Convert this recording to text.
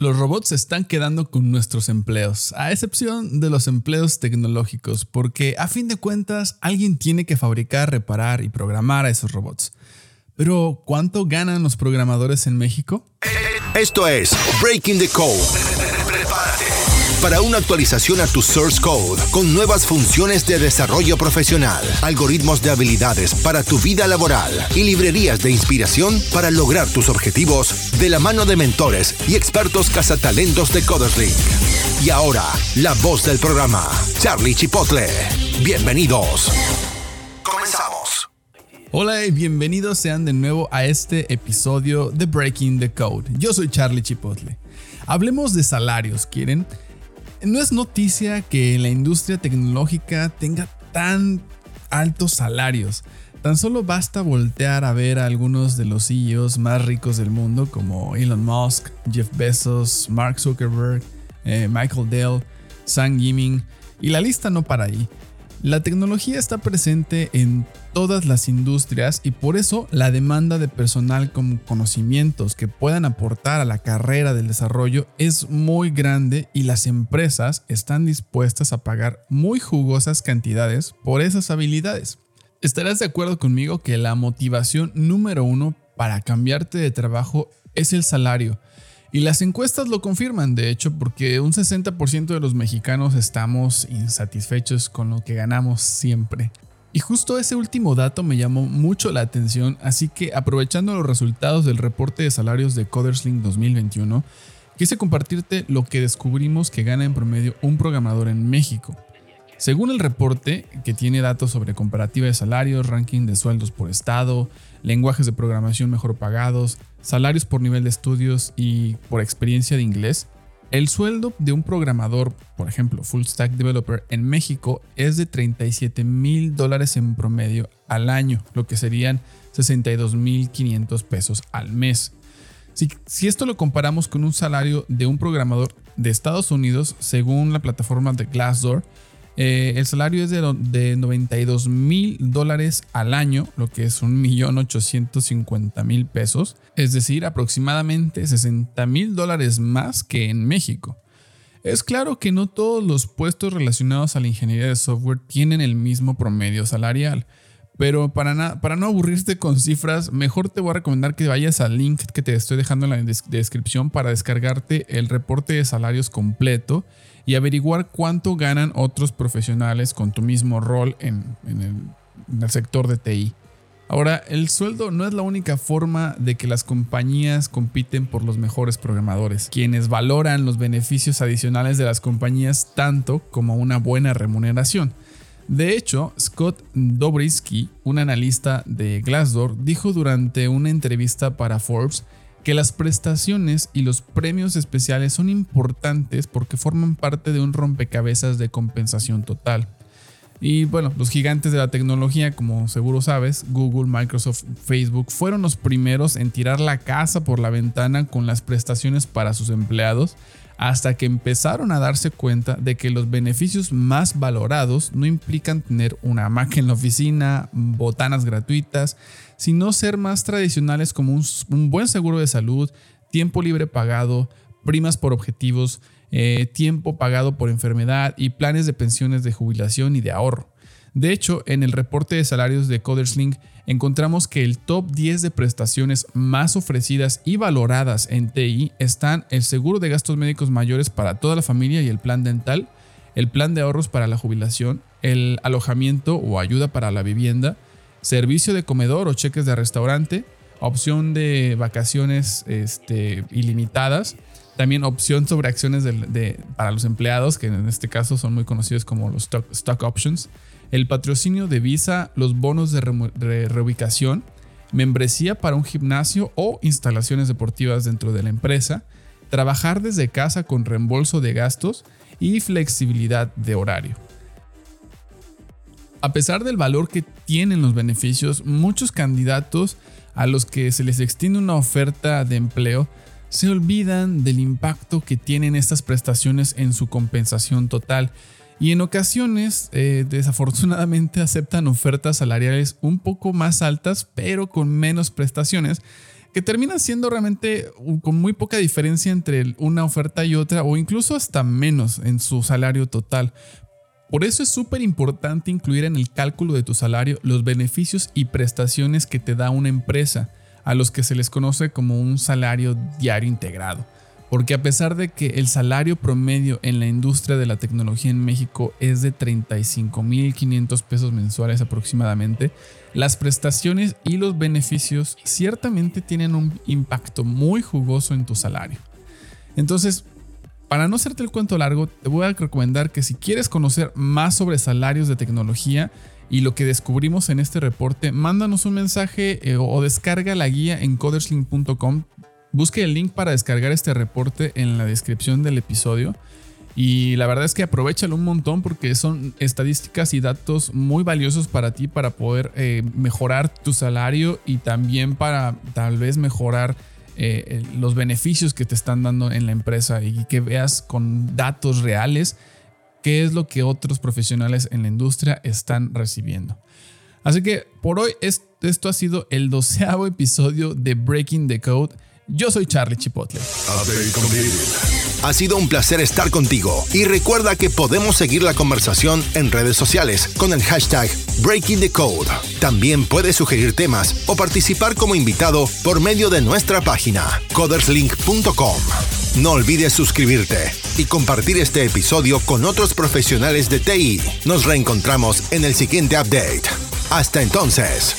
Los robots se están quedando con nuestros empleos, a excepción de los empleos tecnológicos, porque a fin de cuentas alguien tiene que fabricar, reparar y programar a esos robots. Pero, ¿cuánto ganan los programadores en México? Esto es Breaking the Code para una actualización a tu source code con nuevas funciones de desarrollo profesional, algoritmos de habilidades para tu vida laboral y librerías de inspiración para lograr tus objetivos de la mano de mentores y expertos cazatalentos de CodersLink. Y ahora, la voz del programa, Charlie Chipotle. Bienvenidos. Comenzamos. Hola y bienvenidos sean de nuevo a este episodio de Breaking the Code. Yo soy Charlie Chipotle. Hablemos de salarios, ¿quieren? No es noticia que la industria tecnológica tenga tan altos salarios. Tan solo basta voltear a ver a algunos de los CEOs más ricos del mundo como Elon Musk, Jeff Bezos, Mark Zuckerberg, eh, Michael Dell, Sam Giming y la lista no para ahí. La tecnología está presente en todas las industrias y por eso la demanda de personal con conocimientos que puedan aportar a la carrera del desarrollo es muy grande y las empresas están dispuestas a pagar muy jugosas cantidades por esas habilidades. Estarás de acuerdo conmigo que la motivación número uno para cambiarte de trabajo es el salario y las encuestas lo confirman, de hecho, porque un 60% de los mexicanos estamos insatisfechos con lo que ganamos siempre. Y justo ese último dato me llamó mucho la atención, así que aprovechando los resultados del reporte de salarios de Coderslink 2021, quise compartirte lo que descubrimos que gana en promedio un programador en México. Según el reporte, que tiene datos sobre comparativa de salarios, ranking de sueldos por estado, lenguajes de programación mejor pagados, salarios por nivel de estudios y por experiencia de inglés, el sueldo de un programador, por ejemplo, full stack developer en México es de 37 mil dólares en promedio al año, lo que serían 62 mil 500 pesos al mes. Si, si, esto lo comparamos con un salario de un programador de Estados Unidos, según la plataforma de Glassdoor, eh, el salario es de, de 92 mil dólares al año, lo que es un millón 850 mil pesos, es decir, aproximadamente 60 mil dólares más que en México. Es claro que no todos los puestos relacionados a la ingeniería de software tienen el mismo promedio salarial. Pero para, no aburrirte con cifras, mejor te voy a recomendar que vayas al link que te estoy dejando en la descripción para descargarte el reporte de salarios completo y averiguar cuánto ganan otros profesionales con tu mismo rol en, el, sector de TI. Ahora, el sueldo no es la única forma de que las compañías compiten por los mejores programadores, quienes valoran los beneficios adicionales de las compañías tanto como una buena remuneración. De hecho, Scott Dobrisky, un analista de Glassdoor, dijo durante una entrevista para Forbes que las prestaciones y los premios especiales son importantes porque forman parte de un rompecabezas de compensación total. Y bueno, los gigantes de la tecnología, como seguro sabes, Google, Microsoft, Facebook, fueron los primeros en tirar la casa por la ventana con las prestaciones para sus empleados hasta que empezaron a darse cuenta de que los beneficios más valorados no implican tener una Mac en la oficina, botanas gratuitas, sino ser más tradicionales como un, buen seguro de salud, tiempo libre pagado, primas por objetivos, eh, tiempo pagado por enfermedad y planes de pensiones de jubilación y de ahorro. De hecho, en el reporte de salarios de Coderslink encontramos que el top 10 de prestaciones más ofrecidas y valoradas en TI están el seguro de gastos médicos mayores para toda la familia y el plan dental, el plan de ahorros para la jubilación, el alojamiento o ayuda para la vivienda, servicio de comedor o cheques de restaurante, opción de vacaciones este, ilimitadas, también opción sobre acciones para los empleados, que en este caso son muy conocidos como los stock options, el patrocinio de visa, los bonos de, reubicación, membresía para un gimnasio o instalaciones deportivas dentro de la empresa, trabajar desde casa con reembolso de gastos y flexibilidad de horario. A pesar del valor que tienen los beneficios, muchos candidatos a los que se les extiende una oferta de empleo se olvidan del impacto que tienen estas prestaciones en su compensación total y en ocasiones eh, desafortunadamente aceptan ofertas salariales un poco más altas pero con menos prestaciones que terminan siendo realmente con muy poca diferencia entre una oferta y otra o incluso hasta menos en su salario total. Por eso es súper importante incluir en el cálculo de tu salario los beneficios y prestaciones que te da una empresa, a los que se les conoce como un salario diario integrado. Porque a pesar de que el salario promedio en la industria de la tecnología en México es de 35.500 pesos mensuales aproximadamente, las prestaciones y los beneficios ciertamente tienen un impacto muy jugoso en tu salario. Entonces, para no hacerte el cuento largo, te voy a recomendar que si quieres conocer más sobre salarios de tecnología y lo que descubrimos en este reporte, mándanos un mensaje eh, o descarga la guía en coderslink.com Busque el link para descargar este reporte en la descripción del episodio. Y la verdad es que aprovechalo un montón porque son estadísticas y datos muy valiosos para ti para poder eh, mejorar tu salario y también para tal vez mejorar eh, los beneficios que te están dando en la empresa y que veas con datos reales qué es lo que otros profesionales en la industria están recibiendo. Así que por hoy esto ha sido el doceavo episodio de Breaking the Code. Yo soy Charlie Chipotle. Ha sido un placer estar contigo y recuerda que podemos seguir la conversación en redes sociales con el hashtag Breaking the Code. También puedes sugerir temas o participar como invitado por medio de nuestra página coderslink.com. No olvides suscribirte y compartir este episodio con otros profesionales de TI. Nos reencontramos en el siguiente update. Hasta entonces.